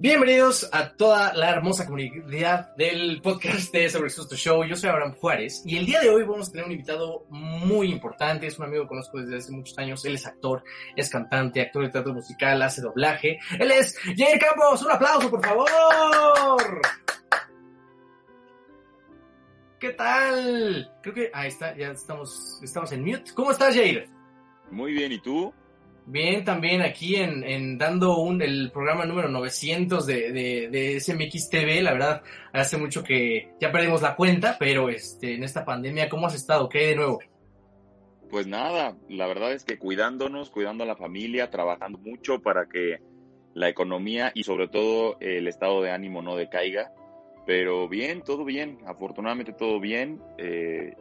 Bienvenidos a toda la hermosa comunidad del podcast de Sobre Susto Show. Yo soy Abraham Juárez y el día de hoy vamos a tener un invitado muy importante. Es un amigo que conozco desde hace muchos años. Él es actor, es cantante, actor de teatro musical, hace doblaje. Él es Jair Campos. Un aplauso, por favor. ¿Qué tal? Creo que ahí está, ya estamos, estamos en mute. ¿Cómo estás, Jair? Muy bien, ¿y tú? Bien, también aquí en, dando un, el programa número 900 de, de, de SMX TV, la verdad, hace mucho que ya perdimos la cuenta, pero este, en esta pandemia, ¿cómo has estado? ¿Qué hay de nuevo? Pues nada, la verdad es que cuidándonos, cuidando a la familia, trabajando mucho para que la economía y sobre todo el estado de ánimo no decaiga. Pero bien, todo bien, afortunadamente todo bien. Eh,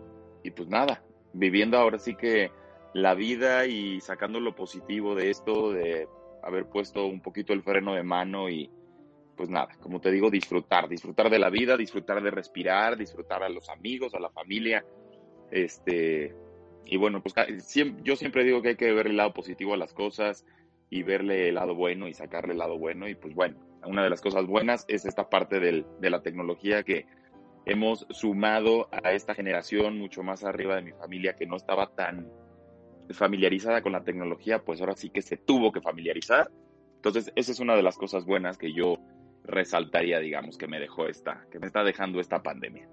y pues nada, viviendo ahora sí que la vida y sacando lo positivo de esto, de haber puesto un poquito el freno de mano y pues nada, como te digo, disfrutar, disfrutar de la vida, disfrutar de respirar, disfrutar a los amigos, a la familia, este, y bueno, pues yo siempre digo que hay que ver el lado positivo a las cosas y verle el lado bueno y sacarle el lado bueno y pues bueno, una de las cosas buenas es esta parte del, de la tecnología que hemos sumado a esta generación mucho más arriba de mi familia que no estaba tan familiarizada con la tecnología, pues ahora sí que se tuvo que familiarizar. Entonces, esa es una de las cosas buenas que yo resaltaría, digamos, que me dejó esta, que me está dejando esta pandemia.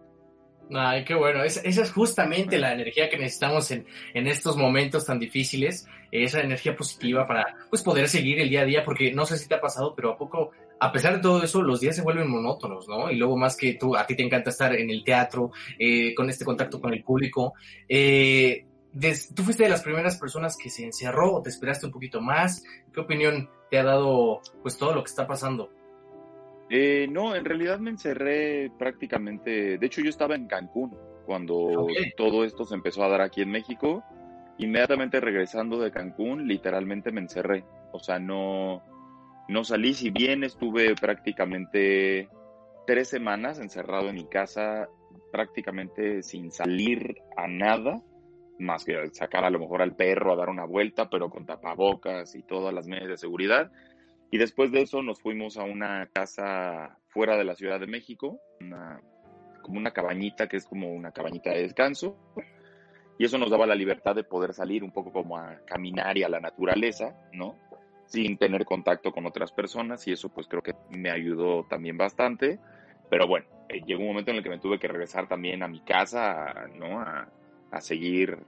Ay, qué bueno. esa es justamente la energía que necesitamos en, en, estos momentos tan difíciles. Esa energía positiva para pues, poder seguir el día a día, porque no sé si te ha pasado, pero a poco, a pesar de todo eso, los días se vuelven monótonos, ¿no? Y luego más que tú, a ti te encanta estar en el teatro, eh, con este contacto con el público. Eh, tú fuiste de las primeras personas que se encerró o te esperaste un poquito más. ¿Qué opinión te ha dado pues todo lo que está pasando? Eh, no, en realidad me encerré prácticamente, de hecho yo estaba en Cancún cuando todo esto se empezó a dar aquí en México. Inmediatamente regresando de Cancún, literalmente me encerré. O sea, no, no salí, si bien estuve prácticamente tres semanas encerrado en mi casa, prácticamente sin salir a nada más que sacar a lo mejor al perro a dar una vuelta, pero con tapabocas y todas las medidas de seguridad. Y después de eso nos fuimos a una casa fuera de la Ciudad de México, como una cabañita que es como una cabañita de descanso. Y eso nos daba la libertad de poder salir un poco como a caminar y a la naturaleza, ¿no? Sin tener contacto con otras personas y eso pues creo que me ayudó también bastante. Pero bueno, eh, llegó un momento en el que me tuve que regresar también a mi casa, ¿no? A, a seguir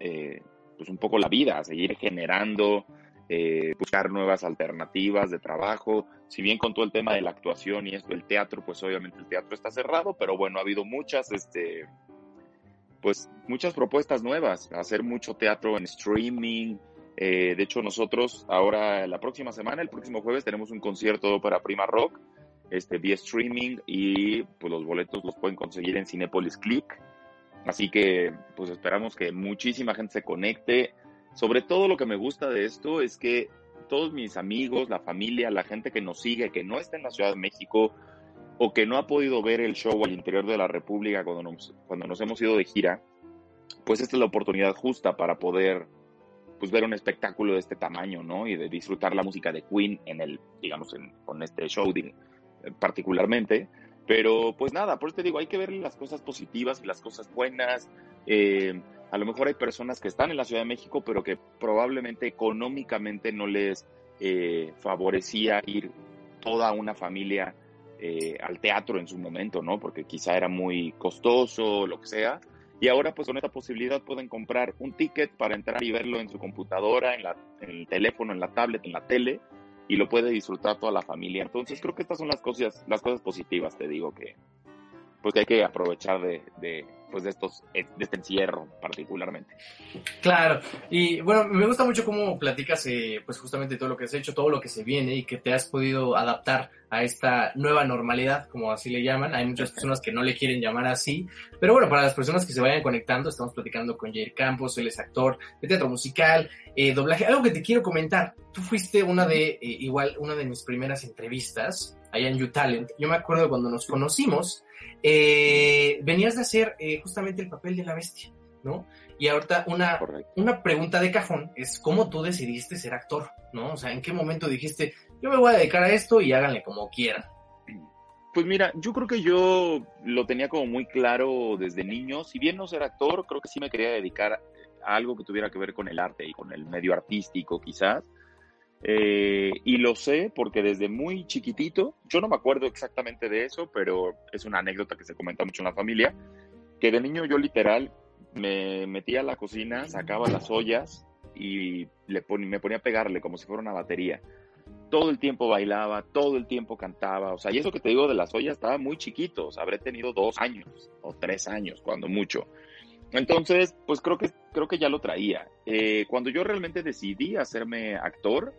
eh, pues un poco la vida, a seguir generando, eh, buscar nuevas alternativas de trabajo. Si bien con todo el tema de la actuación y esto del teatro, pues obviamente el teatro está cerrado, pero bueno, ha habido muchas, este, pues muchas propuestas nuevas, hacer mucho teatro en streaming. Eh, de hecho, nosotros ahora, la próxima semana, el próximo jueves, tenemos un concierto para Prima Rock, este, vía streaming, y pues los boletos los pueden conseguir en Cinepolis Click. Así que pues esperamos que muchísima gente se conecte. Sobre todo lo que me gusta de esto es que todos mis amigos, la familia, la gente que nos sigue, que no está en la Ciudad de México o que no ha podido ver el show al interior de la República cuando nos, cuando nos hemos ido de gira, pues esta es la oportunidad justa para poder pues ver un espectáculo de este tamaño, ¿no? Y de disfrutar la música de Queen en el, digamos, con este show particularmente. Pero pues nada, por eso te digo, hay que ver las cosas positivas y las cosas buenas. Eh, a lo mejor hay personas que están en la Ciudad de México, pero que probablemente económicamente no les eh, favorecía ir toda una familia eh, al teatro en su momento, ¿no? Porque quizá era muy costoso, lo que sea. Y ahora pues con esta posibilidad pueden comprar un ticket para entrar y verlo en su computadora, en, la, en el teléfono, en la tablet, en la tele y lo puede disfrutar toda la familia. Entonces creo que estas son las cosas, las cosas positivas, te digo, que pues hay que aprovechar de, de, pues de estos, de este encierro particularmente. Claro, y bueno, me gusta mucho cómo platicas eh, pues justamente todo lo que has hecho, todo lo que se viene y que te has podido adaptar a esta nueva normalidad, como así le llaman. Hay muchas personas que no le quieren llamar así, pero bueno, para las personas que se vayan conectando, estamos platicando con Jair Campos, él es actor de teatro musical, eh, doblaje. Algo que te quiero comentar, tú fuiste una de, eh, igual, una de mis primeras entrevistas allá en U-Talent. Yo me acuerdo cuando nos conocimos, eh, venías de hacer eh, justamente el papel de la bestia, ¿no? Y ahorita una, una pregunta de cajón es cómo tú decidiste ser actor, ¿no? O sea, ¿en qué momento dijiste, yo me voy a dedicar a esto y háganle como quieran. Pues mira, yo creo que yo lo tenía como muy claro desde niño. Si bien no ser actor, creo que sí me quería dedicar a algo que tuviera que ver con el arte y con el medio artístico, quizás. Eh, y lo sé porque desde muy chiquitito, yo no me acuerdo exactamente de eso, pero es una anécdota que se comenta mucho en la familia, que de niño yo literal me metía a la cocina, sacaba las ollas y le me ponía a pegarle como si fuera una batería todo el tiempo bailaba, todo el tiempo cantaba, o sea, y eso que te digo de las ollas estaba muy chiquito, o sea, habré tenido dos años o tres años, cuando mucho. Entonces, pues creo que, creo que ya lo traía. Eh, cuando yo realmente decidí hacerme actor,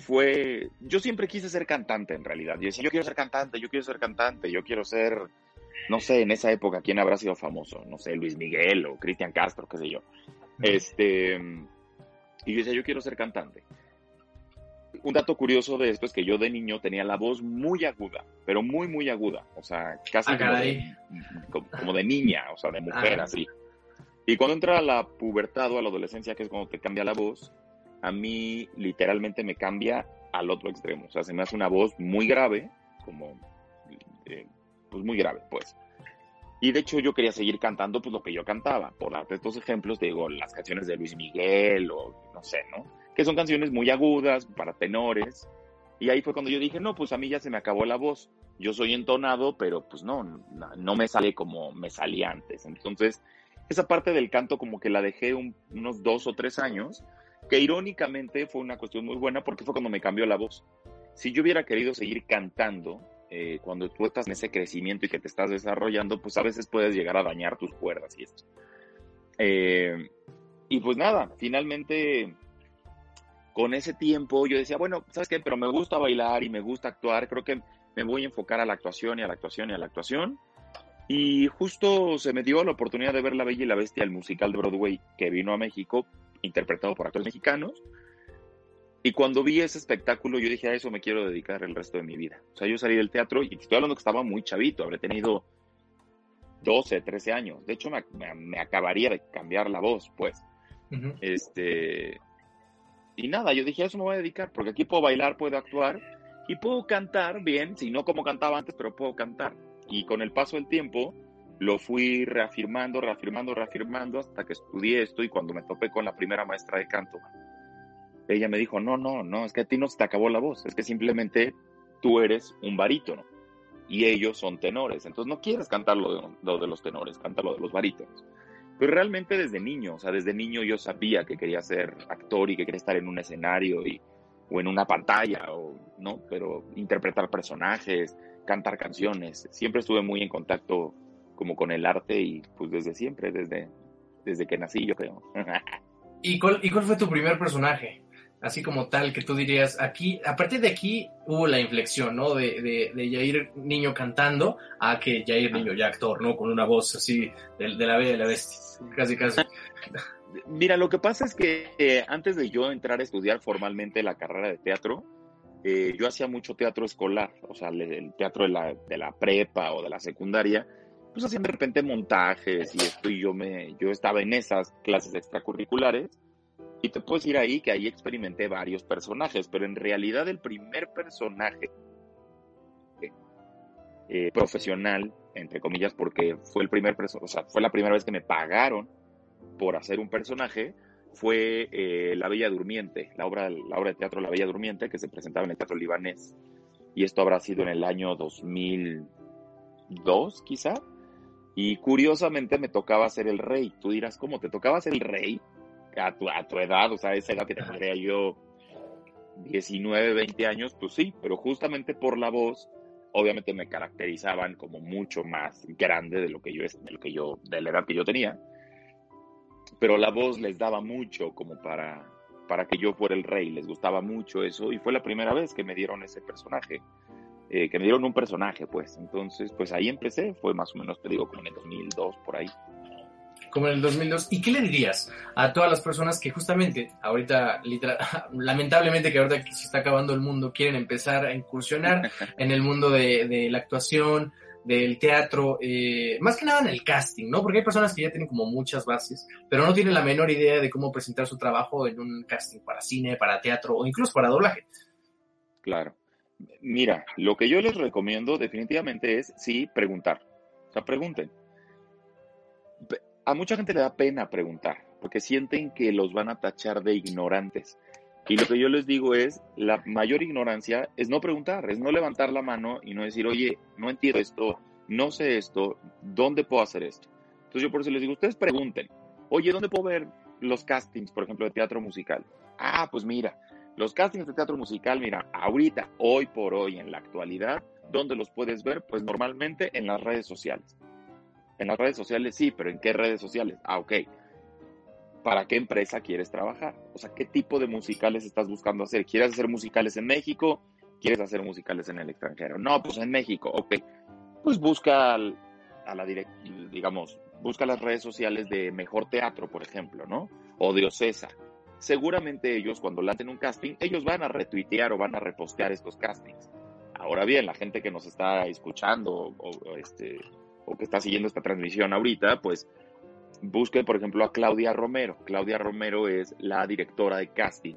fue, yo siempre quise ser cantante en realidad. Yo decía, yo quiero ser cantante, yo quiero ser cantante, yo quiero ser, no sé, en esa época, ¿quién habrá sido famoso? No sé, Luis Miguel o Cristian Castro, qué sé yo. Este, y yo decía, yo quiero ser cantante un dato curioso de esto es que yo de niño tenía la voz muy aguda, pero muy, muy aguda. O sea, casi ah, como, de, niña, o sea, de mujer, así. Y cuando entra la pubertad o a la adolescencia, que es cuando te cambia la voz, a mí literalmente me cambia al otro extremo. O sea, se me hace una voz muy grave, como, eh, pues muy grave, pues. Y de hecho yo quería seguir cantando pues lo que yo cantaba. Por darte estos ejemplos, digo, las canciones de Luis Miguel o no sé, ¿no? que son canciones muy agudas para tenores. Y ahí fue cuando yo dije, no, pues a mí ya se me acabó la voz. Yo soy entonado, pero pues no, no, me sale como me salía antes. Entonces, esa parte del canto como que la dejé unos dos o tres años, que irónicamente fue una cuestión muy buena porque fue cuando me cambió la voz. Si yo hubiera querido seguir cantando, eh, cuando tú estás en ese crecimiento y que te estás desarrollando, pues a veces puedes llegar a dañar tus cuerdas y esto. Eh, y pues nada, finalmente con ese tiempo yo decía, bueno, ¿sabes qué? Pero me gusta bailar y me gusta actuar, creo que me voy a enfocar a la actuación y a la actuación y a la actuación. Y justo se me dio la oportunidad de ver La Bella y la Bestia, el musical de Broadway que vino a México, interpretado por actores mexicanos. Y cuando vi ese espectáculo, yo dije, a eso me quiero dedicar el resto de mi vida. O sea, yo salí del teatro y estoy hablando que estaba muy chavito, habré tenido 12, 13 años. De hecho, me, me, acabaría de cambiar la voz, pues. Este, y nada, yo dije, a eso me voy a dedicar, porque aquí puedo bailar, puedo actuar y puedo cantar bien, si no como cantaba antes, pero puedo cantar. Y con el paso del tiempo lo fui reafirmando, reafirmando, reafirmando hasta que estudié esto y cuando me topé con la primera maestra de canto, ella me dijo, no, no, no, es que a ti no se te acabó la voz, es que simplemente tú eres un barítono y ellos son tenores, entonces no quieres cantar lo de, de los tenores, canta lo de los barítonos. Pero realmente desde niño, o sea, desde niño yo sabía que quería ser actor y que quería estar en un escenario y, o en una pantalla, o, ¿no? Pero interpretar personajes, cantar canciones. Siempre estuve muy en contacto como con el arte y pues desde siempre, desde, desde que nací yo creo. ¿Y cuál, ¿Y cuál fue tu primer personaje? así como tal, que tú dirías, aquí, a partir de aquí hubo la inflexión, ¿no? De, de, de Jair niño cantando a que Jair niño ya actor, ¿no? Con una voz así de, de la bella de la bestia, casi casi. Mira, lo que pasa es que eh, antes de yo entrar a estudiar formalmente la carrera de teatro, eh, yo hacía mucho teatro escolar, o sea, el teatro de la, de la prepa o de la secundaria, pues hacían de repente montajes y esto, y yo, me, yo estaba en esas clases extracurriculares y te puedes ir ahí que ahí experimenté varios personajes, pero en realidad el primer personaje eh, profesional, entre comillas, porque fue el primer o sea, fue la primera vez que me pagaron por hacer un personaje, fue eh, La Bella Durmiente, la obra, la obra de teatro La Bella Durmiente, que se presentaba en el Teatro Libanés. Y esto habrá sido en el año 2002, quizá. Y curiosamente me tocaba ser el rey. Tú dirás, ¿cómo te tocaba ser el rey? a tu, a tu edad, o sea, esa edad que tendría yo 19, 20 años, pues sí, pero justamente por la voz, obviamente me caracterizaban como mucho más grande de lo que yo, de lo que yo, de la edad que yo tenía. Pero la voz les daba mucho como para, para que yo fuera el rey, les gustaba mucho eso y fue la primera vez que me dieron ese personaje, eh, que me dieron un personaje, pues. Entonces, pues ahí empecé, fue más o menos, te digo, como en el 2002, por ahí como en el 2002. ¿Y qué le dirías a todas las personas que justamente ahorita, literal, lamentablemente que ahorita se está acabando el mundo, quieren empezar a incursionar en el mundo de la actuación, del teatro, eh, más que nada en el casting, ¿no? Porque hay personas que ya tienen como muchas bases, pero no tienen la menor idea de cómo presentar su trabajo en un casting para cine, para teatro o incluso para doblaje. Claro. Mira, lo que yo les recomiendo definitivamente es, sí, preguntar. O sea, pregunten. A mucha gente le da pena preguntar, porque sienten que los van a tachar de ignorantes. Y lo que yo les digo es, la mayor ignorancia es no preguntar, es no levantar la mano y no decir, oye, no entiendo esto, no sé esto, ¿dónde puedo hacer esto? Entonces yo por eso les digo, ustedes pregunten, oye, ¿dónde puedo ver los castings, por ejemplo, de teatro musical? Ah, pues mira, los castings de teatro musical, mira, ahorita, hoy por hoy, en la actualidad, ¿dónde los puedes ver? Pues normalmente en las redes sociales. En las redes sociales sí, pero ¿en qué redes sociales? Ah, ok. ¿Para qué empresa quieres trabajar? O sea, ¿qué tipo de musicales estás buscando hacer? ¿Quieres hacer musicales en México? ¿Quieres hacer musicales en el extranjero? No, pues en México, ok. Pues busca a la digamos, busca las redes sociales de Mejor Teatro, por ejemplo, ¿no? O de Ocesa seguramente ellos cuando lancen un casting, ellos van a retuitear o van a repostear estos castings. Ahora bien, la gente que nos está escuchando o, este, o que está siguiendo esta transmisión ahorita, pues busque, por ejemplo, a Claudia Romero. Claudia Romero es la directora de casting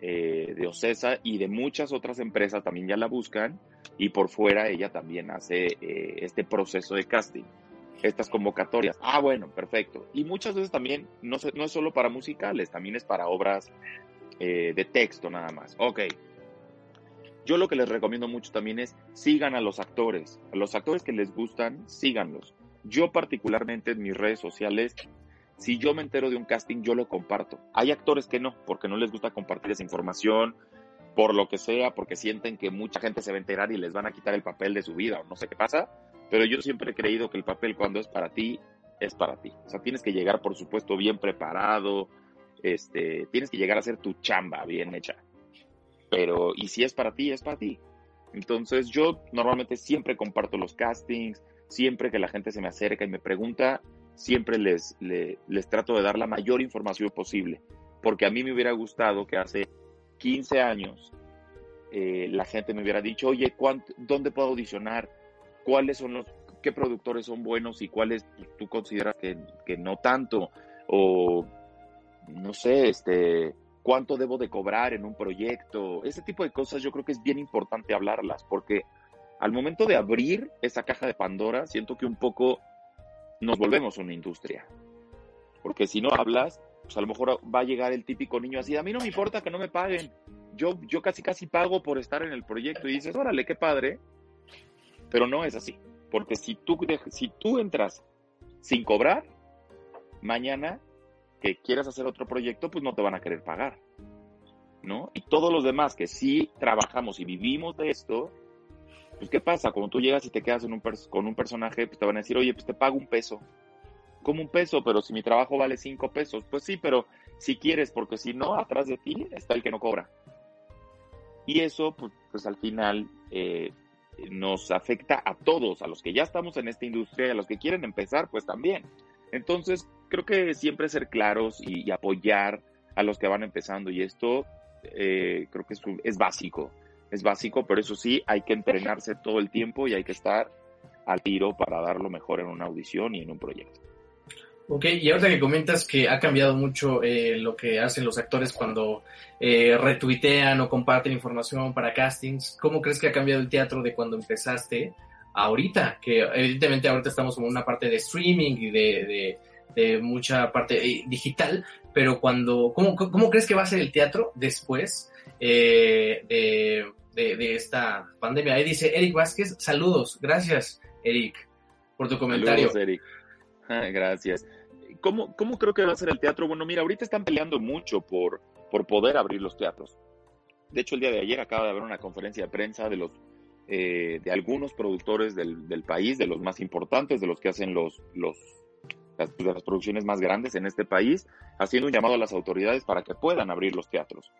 eh, de Ocesa y de muchas otras empresas también ya la buscan y por fuera ella también hace eh, este proceso de casting estas convocatorias. Ah, bueno, perfecto. Y muchas veces también no, no es solo para musicales, también es para obras eh, de texto nada más. Ok. Yo lo que les recomiendo mucho también es sigan a los actores. A los actores que les gustan, síganlos. Yo particularmente en mis redes sociales, si yo me entero de un casting, yo lo comparto. Hay actores que no, porque no les gusta compartir esa información, por lo que sea, porque sienten que mucha gente se va a enterar y les van a quitar el papel de su vida o no sé qué pasa. Pero yo siempre he creído que el papel cuando es para ti, es para ti. O sea, tienes que llegar, por supuesto, bien preparado, este, tienes que llegar a hacer tu chamba bien hecha. Pero, y si es para ti, es para ti. Entonces, yo normalmente siempre comparto los castings, siempre que la gente se me acerca y me pregunta, siempre les, les, trato de dar la mayor información posible. Porque a mí me hubiera gustado que hace 15 años eh, la gente me hubiera dicho, oye, ¿dónde puedo audicionar? cuáles son los, qué productores son buenos y cuáles tú consideras que, que no tanto, o no sé, este, cuánto debo de cobrar en un proyecto, ese tipo de cosas yo creo que es bien importante hablarlas, porque al momento de abrir esa caja de Pandora, siento que un poco nos volvemos una industria. Porque si no hablas, pues a lo mejor va a llegar el típico niño así, a mí no me importa que no me paguen, yo, yo casi casi pago por estar en el proyecto y dices, órale, qué padre, pero no es así, porque si tú, si tú entras sin cobrar, mañana que quieras hacer otro proyecto, pues no te van a querer pagar, ¿no? Y todos los demás que sí trabajamos y vivimos de esto, pues ¿qué pasa? Cuando tú llegas y te quedas en un con un personaje, pues te van a decir, oye, pues te pago un peso. Como un peso, pero si mi trabajo vale cinco pesos, pues sí, pero si quieres, porque si no, atrás de ti está el que no cobra. Y eso, pues, pues al final, eh, nos afecta a todos, a los que ya estamos en esta industria y a los que quieren empezar, pues también. Entonces, creo que siempre ser claros y, apoyar a los que van empezando y esto eh, creo que es, es básico, es básico, pero eso sí, hay que entrenarse todo el tiempo y hay que estar al tiro para dar lo mejor en una audición y en un proyecto. Ok, y ahora que comentas que ha cambiado mucho eh, lo que hacen los actores cuando eh, retuitean o comparten información para castings, ¿cómo crees que ha cambiado el teatro de cuando empezaste ahorita? Que evidentemente ahorita estamos como una parte de streaming y de, de, mucha parte eh, digital, pero cuando, ¿cómo, ¿cómo, crees que va a ser el teatro después eh, de, esta pandemia? Ahí dice Eric Vázquez, saludos, gracias Eric por tu comentario. Saludos, Eric. Gracias. ¿Cómo, ¿Cómo creo que va a ser el teatro? Bueno, mira, ahorita están peleando mucho por, por poder abrir los teatros. De hecho, el día de ayer acaba de haber una conferencia de prensa de los eh, de algunos productores del, del, país, de los más importantes, de los que hacen los, los las producciones más grandes en este país, haciendo un llamado a las autoridades para que puedan abrir los teatros.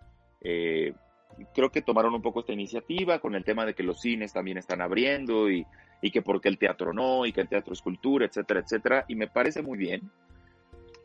Eh, creo que tomaron un poco esta iniciativa con el tema de que los cines también están abriendo y, y que porque el teatro no, y que el teatro es cultura, etcétera, etcétera, y me parece muy bien.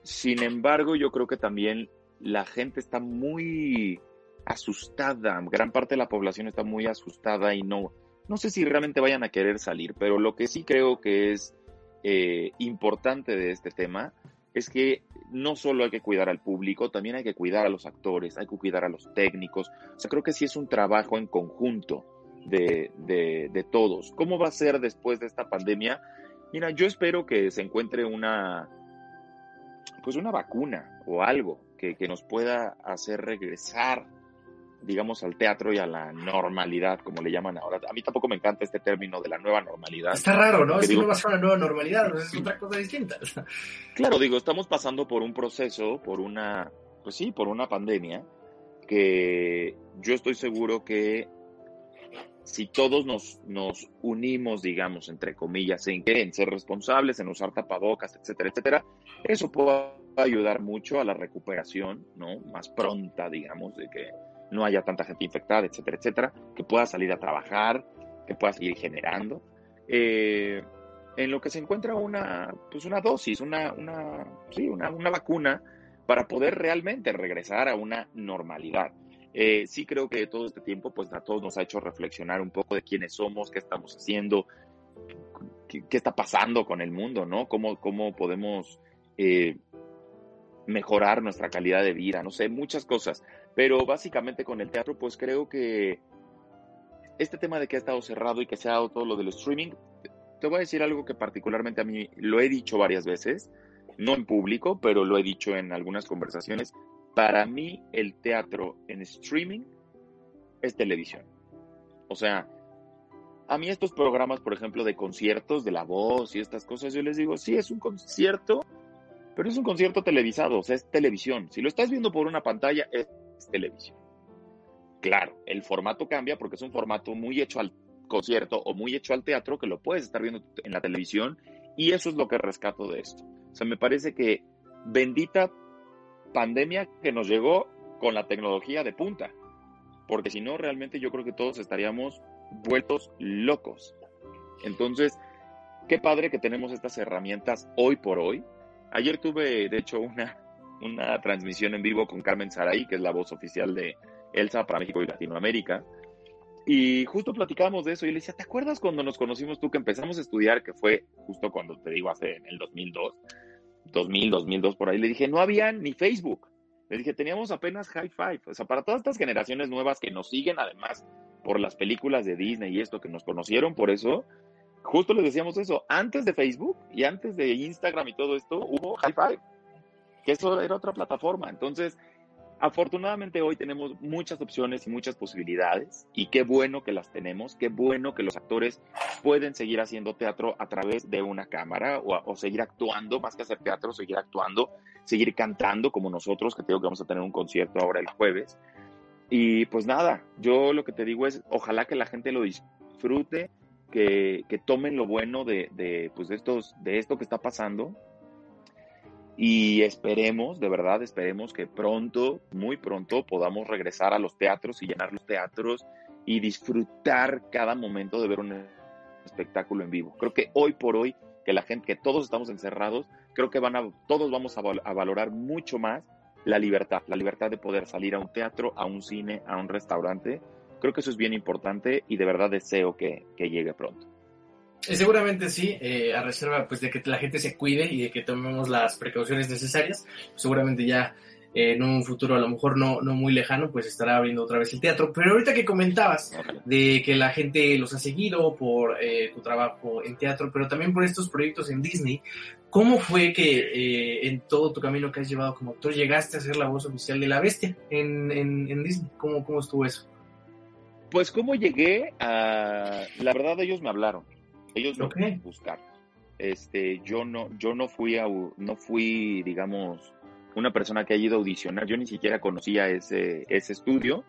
Sin embargo, yo creo que también la gente está muy asustada, gran parte de la población está muy asustada y no, no sé si realmente vayan a querer salir, pero lo que sí creo que es eh, importante de este tema es que no solo hay que cuidar al público, también hay que cuidar a los actores, hay que cuidar a los técnicos. O sea, creo que sí es un trabajo en conjunto de, de, todos. ¿Cómo va a ser después de esta pandemia? Mira, yo espero que se encuentre una, pues una vacuna o algo que, que nos pueda hacer regresar digamos, al teatro y a la normalidad, como le llaman ahora. A mí tampoco me encanta este término de la nueva normalidad. Está raro, ¿no? Es que no va a ser una nueva normalidad, es otra cosa distinta. Claro, digo, estamos pasando por un proceso, por una, pues sí, por una pandemia, que yo estoy seguro que si todos nos, nos unimos, digamos, entre comillas, en, en ser responsables, en usar tapabocas, etcétera, etcétera, eso puede ayudar mucho a la recuperación, ¿no? Más pronta, digamos, de que no haya tanta gente infectada, etcétera, etcétera, que pueda salir a trabajar, que pueda seguir generando. Eh, en lo que se encuentra una, pues una dosis, una, una, sí, una, una vacuna para poder realmente regresar a una normalidad. Eh, sí creo que todo este tiempo, pues a todos nos ha hecho reflexionar un poco de quiénes somos, qué estamos haciendo, qué, está pasando con el mundo, ¿no? Cómo, cómo podemos eh, mejorar nuestra calidad de vida, no sé, muchas cosas. Pero básicamente con el teatro, pues creo que este tema de que ha estado cerrado y que se ha dado todo lo del streaming, te voy a decir algo que particularmente a mí lo he dicho varias veces, no en público, pero lo he dicho en algunas conversaciones. Para mí el teatro en streaming es televisión. O sea, a mí estos programas, por ejemplo, de conciertos, de la voz y estas cosas, yo les digo, sí, es un concierto, pero es un concierto televisado, o sea, es televisión. Si lo estás viendo por una pantalla, es televisión. Claro, el formato cambia porque es un formato muy hecho al concierto o muy hecho al teatro que lo puedes estar viendo en la televisión y eso es lo que rescato de esto. O sea, me parece que bendita pandemia que nos llegó con la tecnología de punta, porque si no, realmente yo creo que todos estaríamos vueltos locos. Entonces, qué padre que tenemos estas herramientas hoy por hoy. Ayer tuve, de hecho, una, una transmisión en vivo con Carmen Saray, que es la voz oficial de Elsa para México y Latinoamérica. Y justo platicábamos de eso y le decía, ¿te acuerdas cuando nos conocimos tú que empezamos a estudiar, que fue justo cuando te digo hace en el 2002, 2000, 2002 por ahí? Le dije, no había ni Facebook. Le dije, teníamos apenas High Five. O sea, para todas estas generaciones nuevas que nos siguen, además, por las películas de Disney y esto, que nos conocieron por eso, justo les decíamos eso. Antes de Facebook y antes de Instagram y todo esto, hubo High Five que eso era otra plataforma. Entonces, afortunadamente hoy tenemos muchas opciones y muchas posibilidades y qué bueno que las tenemos, qué bueno que los actores pueden seguir haciendo teatro a través de una cámara o, seguir actuando, más que hacer teatro, seguir actuando, seguir cantando como nosotros, que tengo que vamos a tener un concierto ahora el jueves. Y pues nada, yo lo que te digo es, ojalá que la gente lo disfrute, que, que tomen lo bueno de, de, pues estos, de esto que está pasando y esperemos, de verdad, esperemos que pronto, muy pronto, podamos regresar a los teatros y llenar los teatros y disfrutar cada momento de ver un espectáculo en vivo. Creo que hoy por hoy, que la gente, que todos estamos encerrados, creo que van a, todos vamos a, valorar mucho más la libertad, la libertad de poder salir a un teatro, a un cine, a un restaurante. Creo que eso es bien importante y de verdad deseo que llegue pronto. Eh, seguramente sí, eh, a reserva pues de que la gente se cuide y de que tomemos las precauciones necesarias. Seguramente ya eh, en un futuro a lo mejor no, no muy lejano, pues estará abriendo otra vez el teatro. Pero ahorita que comentabas de que la gente los ha seguido por tu trabajo en teatro, pero también por estos proyectos en Disney, ¿cómo fue que en todo tu camino que has llevado como actor llegaste a ser la voz oficial de la bestia en, en, en Disney? ¿Cómo, ¿Cómo estuvo eso? Pues cómo llegué a... La verdad ellos me hablaron ellos lo okay. buscar. Este, yo no, yo no fui a, no fui, digamos, una persona que haya ido a audicionar. Yo ni siquiera conocía ese, ese estudio,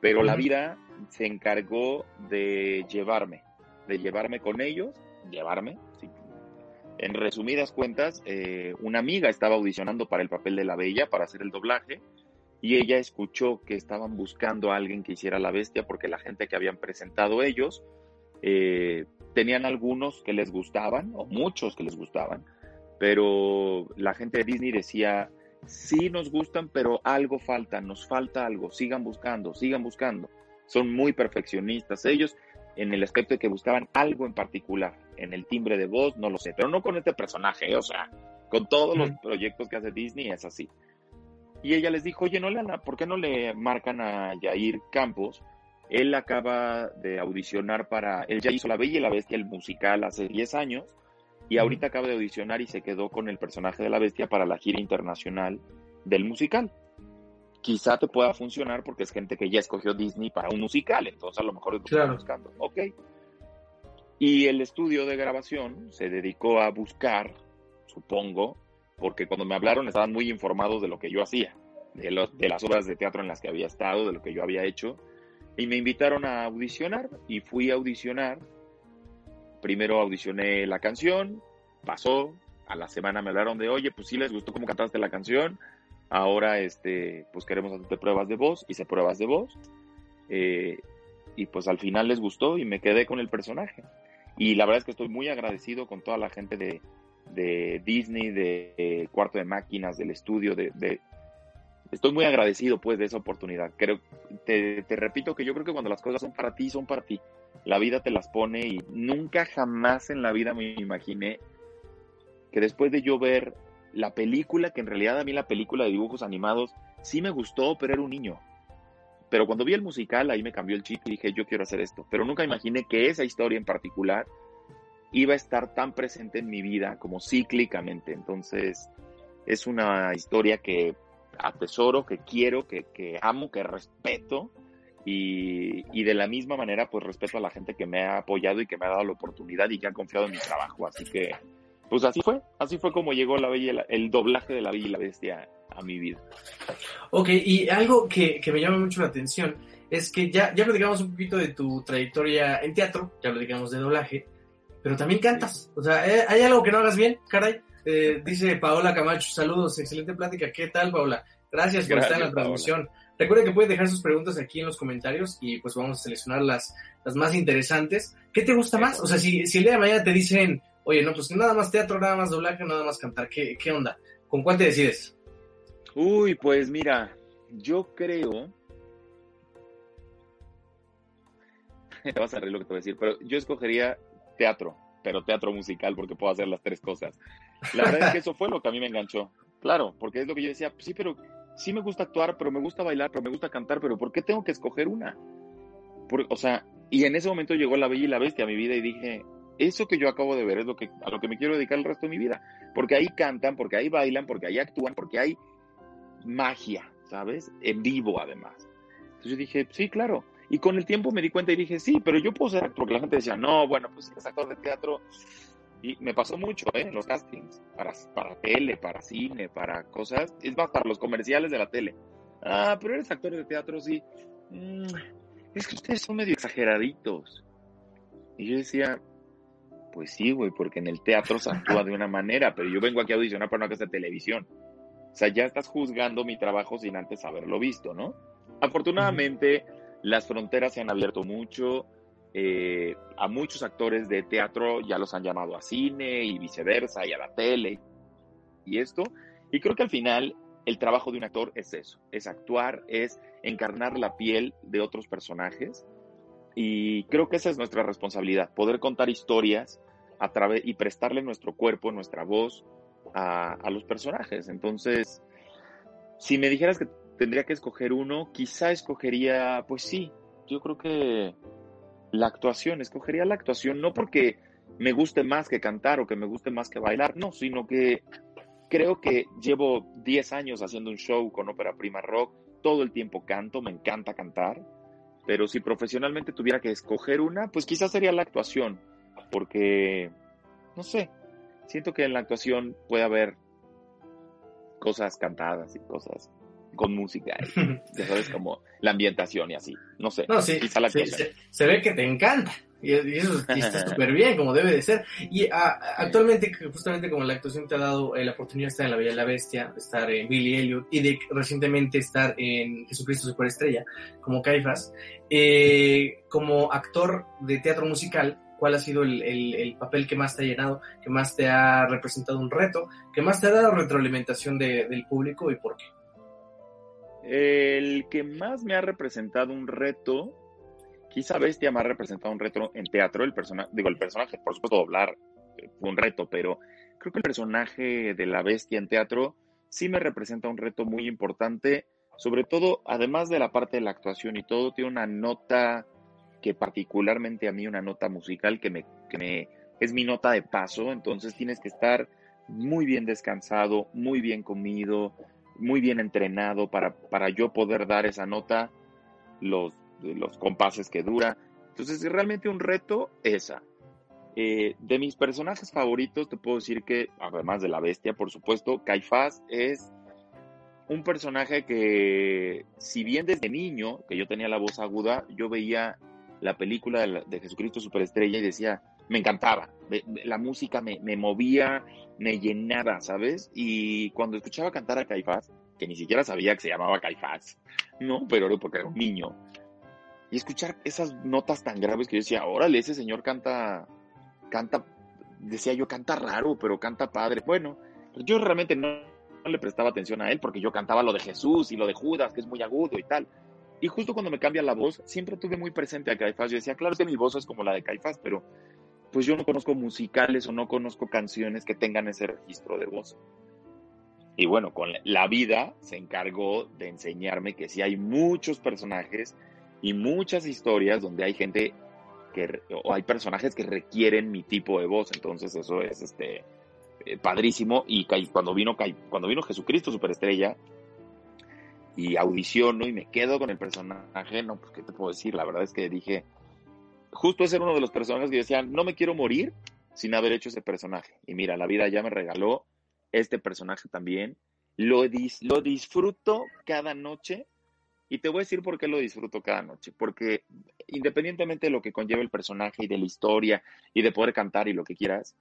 pero la vida se encargó de llevarme, de llevarme con ellos, llevarme. En resumidas cuentas, eh, una amiga estaba audicionando para el papel de la Bella, para hacer el doblaje, y ella escuchó que estaban buscando a alguien que hiciera la bestia porque la gente que habían presentado ellos eh, tenían algunos que les gustaban, o muchos que les gustaban, pero la gente de Disney decía, sí nos gustan, pero algo falta, nos falta algo, sigan buscando, sigan buscando. Son muy perfeccionistas ellos en el aspecto de que buscaban algo en particular, en el timbre de voz, no lo sé, pero no con este personaje, o sea, Con todos los proyectos que hace Disney es así. Y ella les dijo, oye, ¿no le, ¿por qué no le marcan a Jair Campos? Él acaba de audicionar para, él ya hizo La Bella y la Bestia, el musical, hace 10 años, y ahorita acaba de audicionar y se quedó con el personaje de la bestia para la gira internacional del musical. Quizá te pueda funcionar porque es gente que ya escogió Disney para un musical, entonces a lo mejor es lo que buscando. Ok. Y el estudio de grabación se dedicó a buscar, supongo, porque cuando me hablaron estaban muy informados de lo que yo hacía, de, los, de las obras de teatro en las que había estado, de lo que yo había hecho, y me invitaron a audicionar y fui a audicionar. Primero audicioné la canción, pasó, a la semana me hablaron de, oye, pues sí les gustó cómo cantaste la canción, ahora este, pues queremos hacerte pruebas de voz, hice pruebas de voz, eh, y pues al final les gustó y me quedé con el personaje. Y la verdad es que estoy muy agradecido con toda la gente de, de Disney, de, Cuarto de Máquinas, del estudio, de, Estoy muy agradecido pues de esa oportunidad. Creo, te, te repito que yo creo que cuando las cosas son para ti, son para ti. La vida te las pone y nunca jamás en la vida me imaginé que después de yo ver la película, que en realidad a mí la película de dibujos animados sí me gustó, pero era un niño. Pero cuando vi el musical, ahí me cambió el chip y dije, yo quiero hacer esto. Pero nunca imaginé que esa historia en particular iba a estar tan presente en mi vida como cíclicamente. Entonces, es una historia que atesoro, que quiero, que, que amo, que respeto. Y, y, de la misma manera, pues respeto a la gente que me ha apoyado y que me ha dado la oportunidad y que ha confiado en mi trabajo. Así que, pues así fue, así fue como llegó la bella, el doblaje de la Bella y la Bestia a mi vida. Ok, y algo que, que me llama mucho la atención es que ya, ya platicamos un poquito de tu trayectoria en teatro, ya platicamos de doblaje, pero también cantas. O sea. ¿hay algo que no hagas bien, caray? Eh, dice Paola Camacho, saludos, excelente plática. ¿Qué tal, Paola? Gracias por estar en la transmisión. Recuerden que pueden dejar sus preguntas aquí en los comentarios y pues vamos a seleccionar las, las más interesantes. ¿Qué te gusta más? O sea, si, si el día de mañana te dicen, oye, no, pues nada más teatro, nada más doblaje, nada más cantar, ¿qué, qué onda? ¿Con cuál te decides? Uy, pues mira, yo creo... te vas a reír lo que te voy a decir, pero yo escogería teatro, pero teatro musical porque puedo hacer las tres cosas. La verdad es que eso fue lo que a mí me enganchó. Claro, porque es lo que yo decía, sí, pero sí me gusta actuar, pero me gusta bailar, pero me gusta cantar, pero ¿por qué tengo que escoger una? o sea, y en ese momento llegó la Bella y la Bestia a mi vida y dije, eso que yo acabo de ver es lo que, a lo que me quiero dedicar el resto de mi vida. Porque ahí cantan, porque ahí bailan, porque ahí actúan, porque hay magia, ¿sabes? En vivo además. Entonces yo dije, sí, claro. Y con el tiempo me di cuenta y dije, sí, pero yo puedo ser actor, porque la gente decía, no, bueno, pues si eres actor de teatro. Y me pasó mucho, ¿eh? En los castings, para, para tele, para cine, para cosas, es más, para los comerciales de la tele. Ah, pero eres actor de teatro, sí. Mm, es que ustedes son medio exageraditos. Y yo decía, pues sí, güey, porque en el teatro se actúa de una manera, pero yo vengo aquí a audicionar para una casa de televisión. O sea, ya estás juzgando mi trabajo sin antes haberlo visto, ¿no? Afortunadamente, las fronteras se han abierto mucho. Eh, a muchos actores de teatro ya los han llamado a cine y viceversa, y a la tele y esto. Y creo que al final el trabajo de un actor es eso, es actuar, es encarnar la piel de otros personajes. Y creo que esa es nuestra responsabilidad, poder contar historias a través y prestarle nuestro cuerpo, nuestra voz a, a los personajes. Entonces, si me dijeras que tendría que escoger uno, quizá escogería, pues sí, yo creo que la actuación, escogería la actuación, no porque me guste más que cantar o que me guste más que bailar, no, sino que creo que llevo 10 años haciendo un show con Ópera Prima Rock, todo el tiempo canto, me encanta cantar, pero si profesionalmente tuviera que escoger una, pues quizás sería la actuación, porque, no sé, siento que en la actuación puede haber cosas cantadas y cosas con música, ya sabes, como la ambientación y así, no sé. No, sí, se, ve que te encanta. Y, eso está súper bien, como debe de ser. Y ah, actualmente, justamente como la actuación te ha dado eh, la oportunidad de estar en La Bella y la Bestia, de estar en Billy Elliot y de recientemente estar en Jesucristo Superestrella, como Caifas, eh, como actor de teatro musical, ¿cuál ha sido el, el, papel que más te ha llenado, que más te ha representado un reto, que más te ha dado retroalimentación del público y por qué? El que más me ha representado un reto, quizá Bestia me ha representado un reto en teatro, el personaje, digo, el personaje, por supuesto, doblar fue un reto, pero creo que el personaje de la bestia en teatro sí me representa un reto muy importante, sobre todo, además de la parte de la actuación y todo, tiene una nota que particularmente a mí, una nota musical que me, que me es mi nota de paso, entonces tienes que estar muy bien descansado, muy bien comido, muy bien entrenado para, para yo poder dar esa nota, los, los compases que dura. Entonces, es realmente un reto esa. Eh, de mis personajes favoritos, te puedo decir que, además de la bestia, por supuesto, Caifás es un personaje que, si bien desde niño, que yo tenía la voz aguda, yo veía la película de, Jesucristo Superestrella y decía, me encantaba, la música me, me, movía, me llenaba, ¿sabes? Y cuando escuchaba cantar a Caifás, que ni siquiera sabía que se llamaba Caifás, no, pero era porque era un niño, y escuchar esas notas tan graves que yo decía, órale, ese señor canta, canta, decía yo, canta raro, pero canta padre. Bueno, yo realmente no, le prestaba atención a él porque yo cantaba lo de Jesús y lo de Judas, que es muy agudo y tal. Y justo cuando me cambia la voz, siempre tuve muy presente a Caifás. Yo decía, claro que mi voz es como la de Caifás, pero pues yo no conozco musicales o no conozco canciones que tengan ese registro de voz. Y bueno, con la vida se encargó de enseñarme que sí hay muchos personajes y muchas historias donde hay gente que, o hay personajes que requieren mi tipo de voz, entonces eso es este eh, padrísimo. Y cuando vino cuando vino Jesucristo Superestrella y audiciono y me quedo con el personaje, no, pues qué te puedo decir, la verdad es que dije, justo ese era uno de los personajes que decían, no me quiero morir sin haber hecho ese personaje. Y mira, la vida ya me regaló este personaje también. Lo, lo disfruto cada noche y te voy a decir por qué lo disfruto cada noche. Porque independientemente de lo que conlleva el personaje y de la historia y de poder cantar y lo que quieras,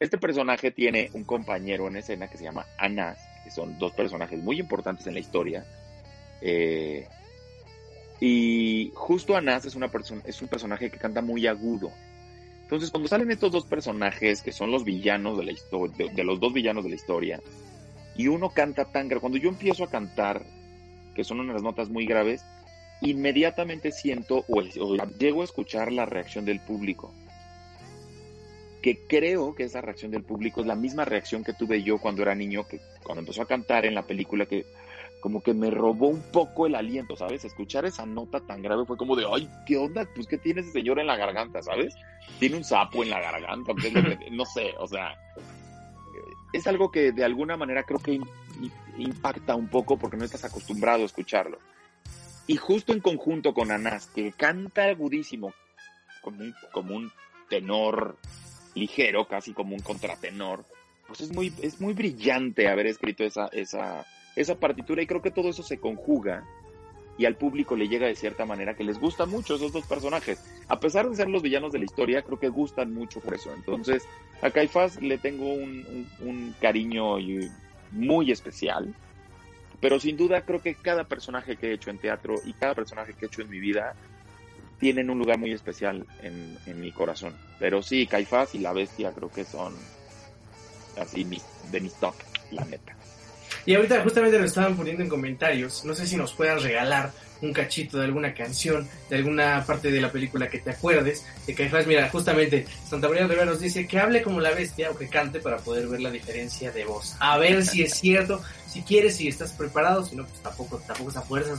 este personaje tiene un compañero en escena que se llama Anas, que son dos personajes muy importantes en la historia. Eh, y justo Anas es, una persona, es un personaje que canta muy agudo. Entonces, cuando salen estos dos personajes, que son los villanos de la historia, de, los dos villanos de la historia, y uno canta tan grave, cuando yo empiezo a cantar que son unas notas muy graves, inmediatamente siento o, llego a escuchar la reacción del público. Que creo que esa reacción del público es la misma reacción que tuve yo cuando era niño, que cuando empezó a cantar en la película, que como que me robó un poco el aliento, ¿sabes? Escuchar esa nota tan grave fue como de, ay, ¿qué onda? Pues, ¿qué tiene ese señor en la garganta, ¿sabes? Tiene un sapo en la garganta, no sé, o sea, es algo que de alguna manera creo que impacta un poco porque no estás acostumbrado a escucharlo. Y justo en conjunto con Anás, que canta agudísimo, como un, como un tenor ligero, casi como un contratenor, pues es muy, es muy brillante haber escrito esa, esa, esa partitura y creo que todo eso se conjuga y al público le llega de cierta manera que les gustan mucho esos dos personajes. A pesar de ser los villanos de la historia, creo que gustan mucho por eso. Entonces, a Caifás le tengo un, cariño muy especial. Pero sin duda creo que cada personaje que he hecho en teatro y cada personaje que he hecho en mi vida tienen un lugar muy especial en, en mi corazón. Pero sí, Caifás y la bestia creo que son así de mis top, la neta. Y ahorita justamente lo estaban poniendo en comentarios. No sé si nos puedan regalar un cachito de alguna canción, de alguna parte de la película que te acuerdes, de Caifás. Mira, justamente Santa María Rivera nos dice que hable como la bestia o que cante para poder ver la diferencia de voz. A ver si es cierto, si quieres, si estás preparado, si no, pues tampoco, tampoco es a fuerzas,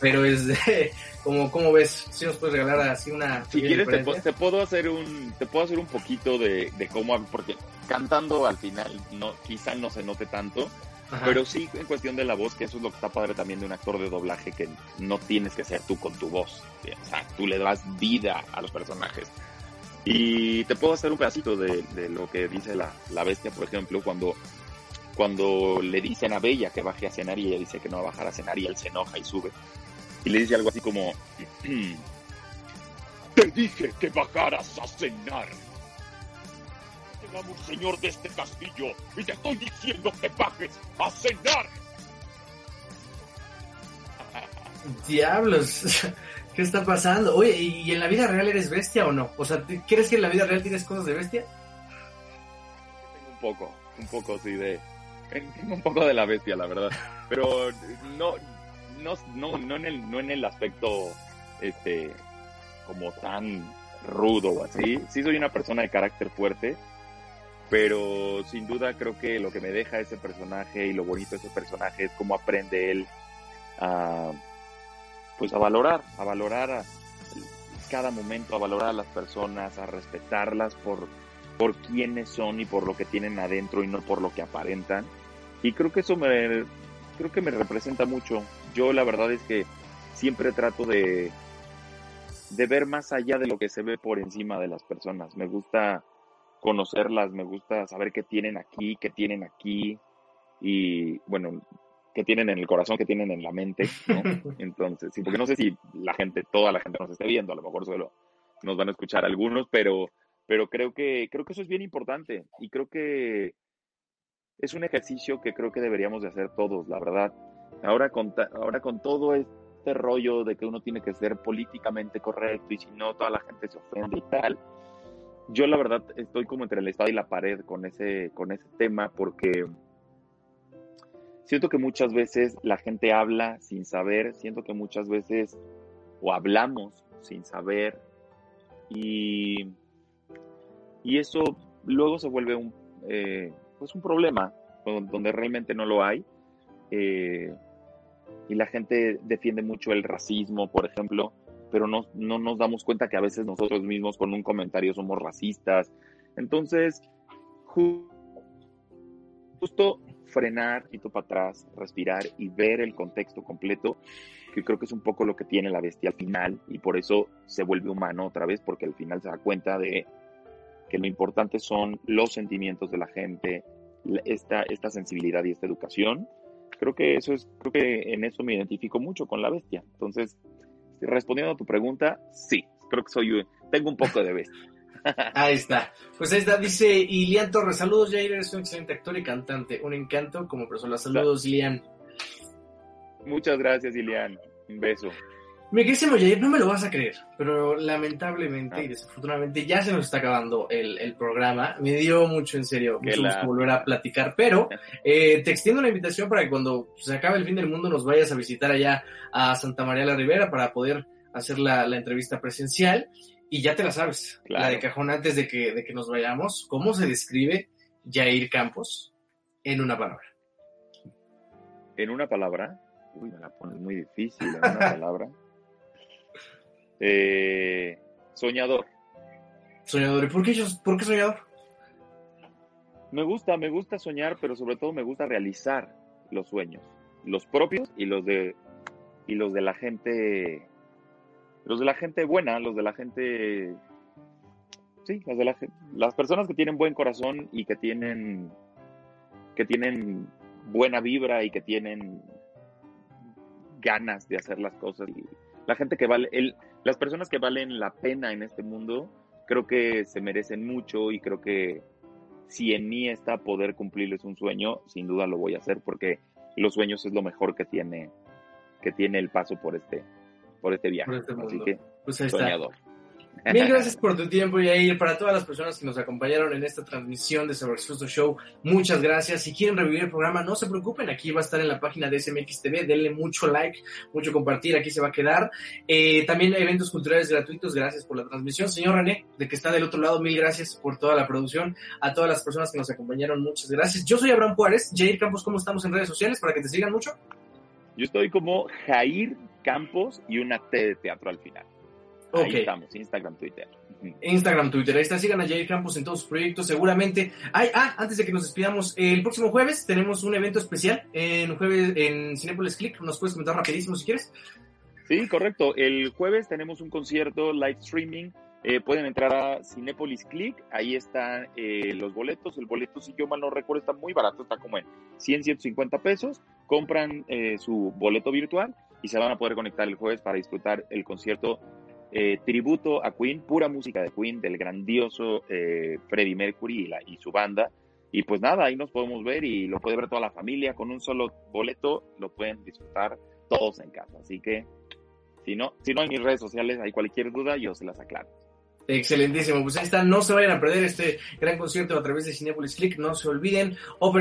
pero es de, como, ¿cómo ves? Si nos puedes regalar así una... Si quieres, te, puedo hacer un, te puedo hacer un poquito de, de cómo, porque cantando al final no, quizá no se note tanto, pero sí, en cuestión de la voz, que eso es lo que está padre también de un actor de doblaje, que no tienes que ser tú con tu voz. O sea, tú le das vida a los personajes. Y te puedo hacer un pedacito de, lo que dice la, la, bestia, por ejemplo, cuando, cuando le dicen a Bella que baje a cenar y ella dice que no va a bajar a cenar y él se enoja y sube. Y le dice algo así como, te dije que bajaras a cenar señor de este castillo y te estoy diciendo que bajes a cenar. Diablos, ¿qué está pasando? Oye, ¿y en la vida real eres bestia o no? O sea, ¿crees que en la vida real tienes cosas de bestia? Tengo un poco, un poco sí de... Tengo un poco de la bestia, la verdad. Pero no, no, no, no, en, el, no en el aspecto, este, como tan rudo o así. Sí soy una persona de carácter fuerte, pero sin duda creo que lo que me deja ese personaje y lo bonito de ese personaje es cómo aprende él a, pues a valorar, a valorar cada momento, a valorar a las personas, a respetarlas por, por quiénes son y por lo que tienen adentro y no por lo que aparentan. Y creo que eso me, creo que me representa mucho. Yo la verdad es que siempre trato de, de ver más allá de lo que se ve por encima de las personas. Me gusta conocerlas, me gusta saber qué tienen aquí, qué tienen aquí y bueno, qué tienen en el corazón, qué tienen en la mente, ¿no? Entonces, sí, porque no sé si la gente, toda la gente nos esté viendo, a lo mejor solo nos van a escuchar algunos, pero, pero creo que, creo que eso es bien importante y creo que es un ejercicio que creo que deberíamos de hacer todos, la verdad. Ahora con, ahora con todo este rollo de que uno tiene que ser políticamente correcto y si no toda la gente se ofende y tal, yo la verdad estoy como entre la espada y la pared con ese, con ese tema porque siento que muchas veces la gente habla sin saber, siento que muchas veces o hablamos sin saber y, y eso luego se vuelve un, eh, pues un problema donde realmente no lo hay. Eh, y la gente defiende mucho el racismo, por ejemplo, pero no, no nos damos cuenta que a veces nosotros mismos con un comentario somos racistas. Entonces, justo frenar, quito para atrás, respirar y ver el contexto completo, que creo que es un poco lo que tiene la bestia al final y por eso se vuelve humano otra vez, porque al final se da cuenta de que lo importante son los sentimientos de la gente, esta, esta sensibilidad y esta educación. Creo que eso es, creo que en eso me identifico mucho con la bestia. Entonces, respondiendo a tu pregunta, sí, creo que soy, tengo un poco de bestia. Ahí está. Pues ahí está, dice Ilian Torres. Saludos, Jair, eres un excelente actor y cantante. Un encanto como persona. Saludos, Ilian. Muchas gracias, Ilian. Un beso. Mi querísimo Jair, no me lo vas a creer, pero lamentablemente y ah. desafortunadamente ya se nos está acabando el, programa. Me dio mucho en serio, mucho gusto volver a platicar, pero eh, te extiendo la invitación para que cuando se acabe el fin del mundo nos vayas a visitar allá a Santa María la Ribera para poder hacer la, entrevista presencial. Y ya te la sabes, la de cajón antes de que, de que nos vayamos. ¿Cómo se describe Jair Campos en una palabra? ¿En una palabra? Uy, me la pones muy difícil, en una palabra. Eh, soñador. Soñador. ¿Y por qué, por qué soñador? Me gusta, me gusta soñar, pero sobre todo me gusta realizar los sueños, los propios y los de y los de la gente, los de la gente buena, los de la gente, sí, los de la, las personas que tienen buen corazón y que tienen que tienen buena vibra y que tienen ganas de hacer las cosas y la gente que vale el las personas que valen la pena en este mundo, creo que se merecen mucho y creo que si en mí está poder cumplirles un sueño, sin duda lo voy a hacer porque los sueños es lo mejor que tiene que tiene el paso por este por este viaje. Este Así que pues soñador. Mil gracias por tu tiempo, Yair. Para todas las personas que nos acompañaron en esta transmisión de Sobre Show, muchas gracias. Si quieren revivir el programa, no se preocupen. Aquí va a estar en la página de SMX TV. Denle mucho like, mucho compartir. Aquí se va a quedar. Eh, también eventos culturales gratuitos. Gracias por la transmisión. Señor René, de que está del otro lado, mil gracias por toda la producción. A todas las personas que nos acompañaron, muchas gracias. Yo soy Abraham Juárez. Jair Campos, ¿cómo estamos en redes sociales para que te sigan mucho? Yo estoy como Jair Campos y una T de teatro al final. Ahí estamos, Instagram, Twitter. Instagram, Twitter. Ahí está, sigan a Jair Campos en todos sus proyectos, seguramente. Ay, ah, antes de que nos despidamos, el próximo jueves tenemos un evento especial en jueves en Cinepolis Click. ¿Nos puedes comentar rapidísimo si quieres? Sí, correcto. El jueves tenemos un concierto live streaming. Eh, pueden entrar a Cinepolis Click, ahí están eh, los boletos. El boleto, si yo mal no recuerdo, está muy barato, está como en 100, 150 pesos. Compran eh, su boleto virtual y se van a poder conectar el jueves para disfrutar el concierto eh, tributo a Queen, pura música de Queen, del grandioso eh, Freddie Mercury y, la, y su banda. Y pues nada, ahí nos podemos ver y lo puede ver toda la familia con un solo boleto, lo pueden disfrutar todos en casa. Así que si no, si no en mis redes sociales hay cualquier duda, yo se las aclaro. Excelentísimo, pues ahí está, no se vayan a perder este gran concierto a través de Cinepolis Click, no se olviden,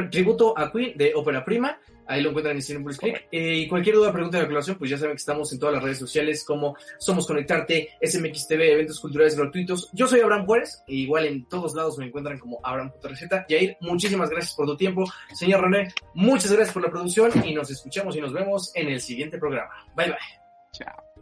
tributo a Queen de Ópera Prima, Ahí lo encuentran en Cinepolis Click. Eh, y cualquier duda, pregunta de aclaración, pues ya saben que estamos en todas las redes sociales como Somos Conectarte, SMX TV, eventos culturales gratuitos. Yo soy Abraham Juárez, e igual en todos lados me encuentran como Abraham.receta. Yair, muchísimas gracias por tu tiempo. Señor René, muchas gracias por la producción y nos escuchamos y nos vemos en el siguiente programa. Bye bye. Chao.